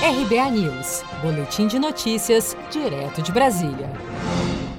RBA News, Boletim de Notícias, direto de Brasília.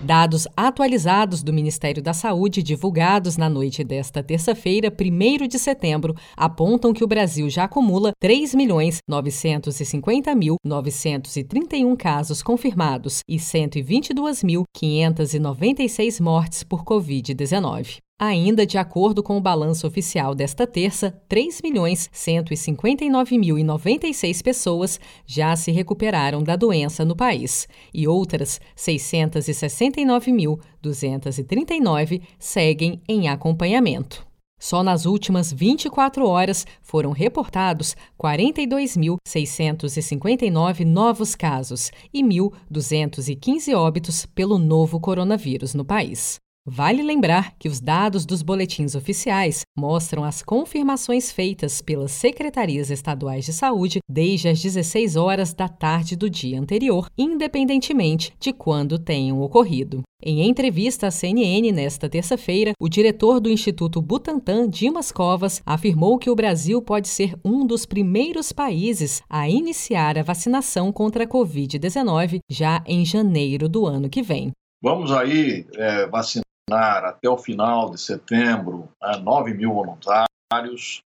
Dados atualizados do Ministério da Saúde, divulgados na noite desta terça-feira, 1 de setembro, apontam que o Brasil já acumula 3.950.931 casos confirmados e 122.596 mortes por Covid-19. Ainda de acordo com o balanço oficial desta terça, 3.159.096 pessoas já se recuperaram da doença no país e outras 669.239 seguem em acompanhamento. Só nas últimas 24 horas foram reportados 42.659 novos casos e 1.215 óbitos pelo novo coronavírus no país. Vale lembrar que os dados dos boletins oficiais mostram as confirmações feitas pelas secretarias estaduais de saúde desde as 16 horas da tarde do dia anterior, independentemente de quando tenham ocorrido. Em entrevista à CNN nesta terça-feira, o diretor do Instituto Butantan, Dimas Covas, afirmou que o Brasil pode ser um dos primeiros países a iniciar a vacinação contra a Covid-19 já em janeiro do ano que vem. Vamos aí é, vacinar até o final de setembro né, 9 mil voluntários.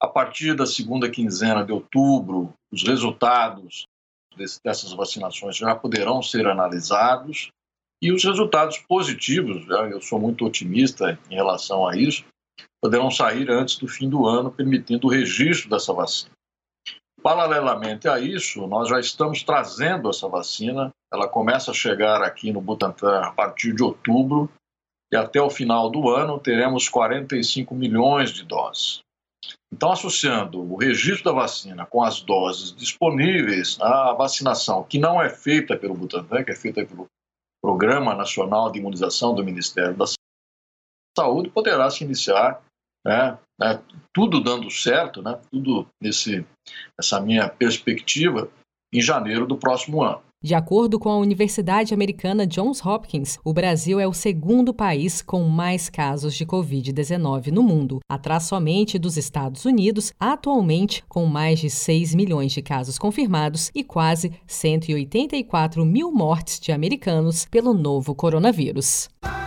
A partir da segunda quinzena de outubro, os resultados dessas vacinações já poderão ser analisados e os resultados positivos, eu sou muito otimista em relação a isso, poderão sair antes do fim do ano, permitindo o registro dessa vacina. Paralelamente a isso, nós já estamos trazendo essa vacina. Ela começa a chegar aqui no Butantan a partir de outubro e até o final do ano teremos 45 milhões de doses. Então, associando o registro da vacina com as doses disponíveis, a vacinação que não é feita pelo Butantan, que é feita pelo Programa Nacional de Imunização do Ministério da Saúde, poderá se iniciar, né, né, tudo dando certo, né, tudo nesse, nessa minha perspectiva, em janeiro do próximo ano. De acordo com a Universidade Americana Johns Hopkins, o Brasil é o segundo país com mais casos de Covid-19 no mundo, atrás somente dos Estados Unidos, atualmente com mais de 6 milhões de casos confirmados e quase 184 mil mortes de americanos pelo novo coronavírus.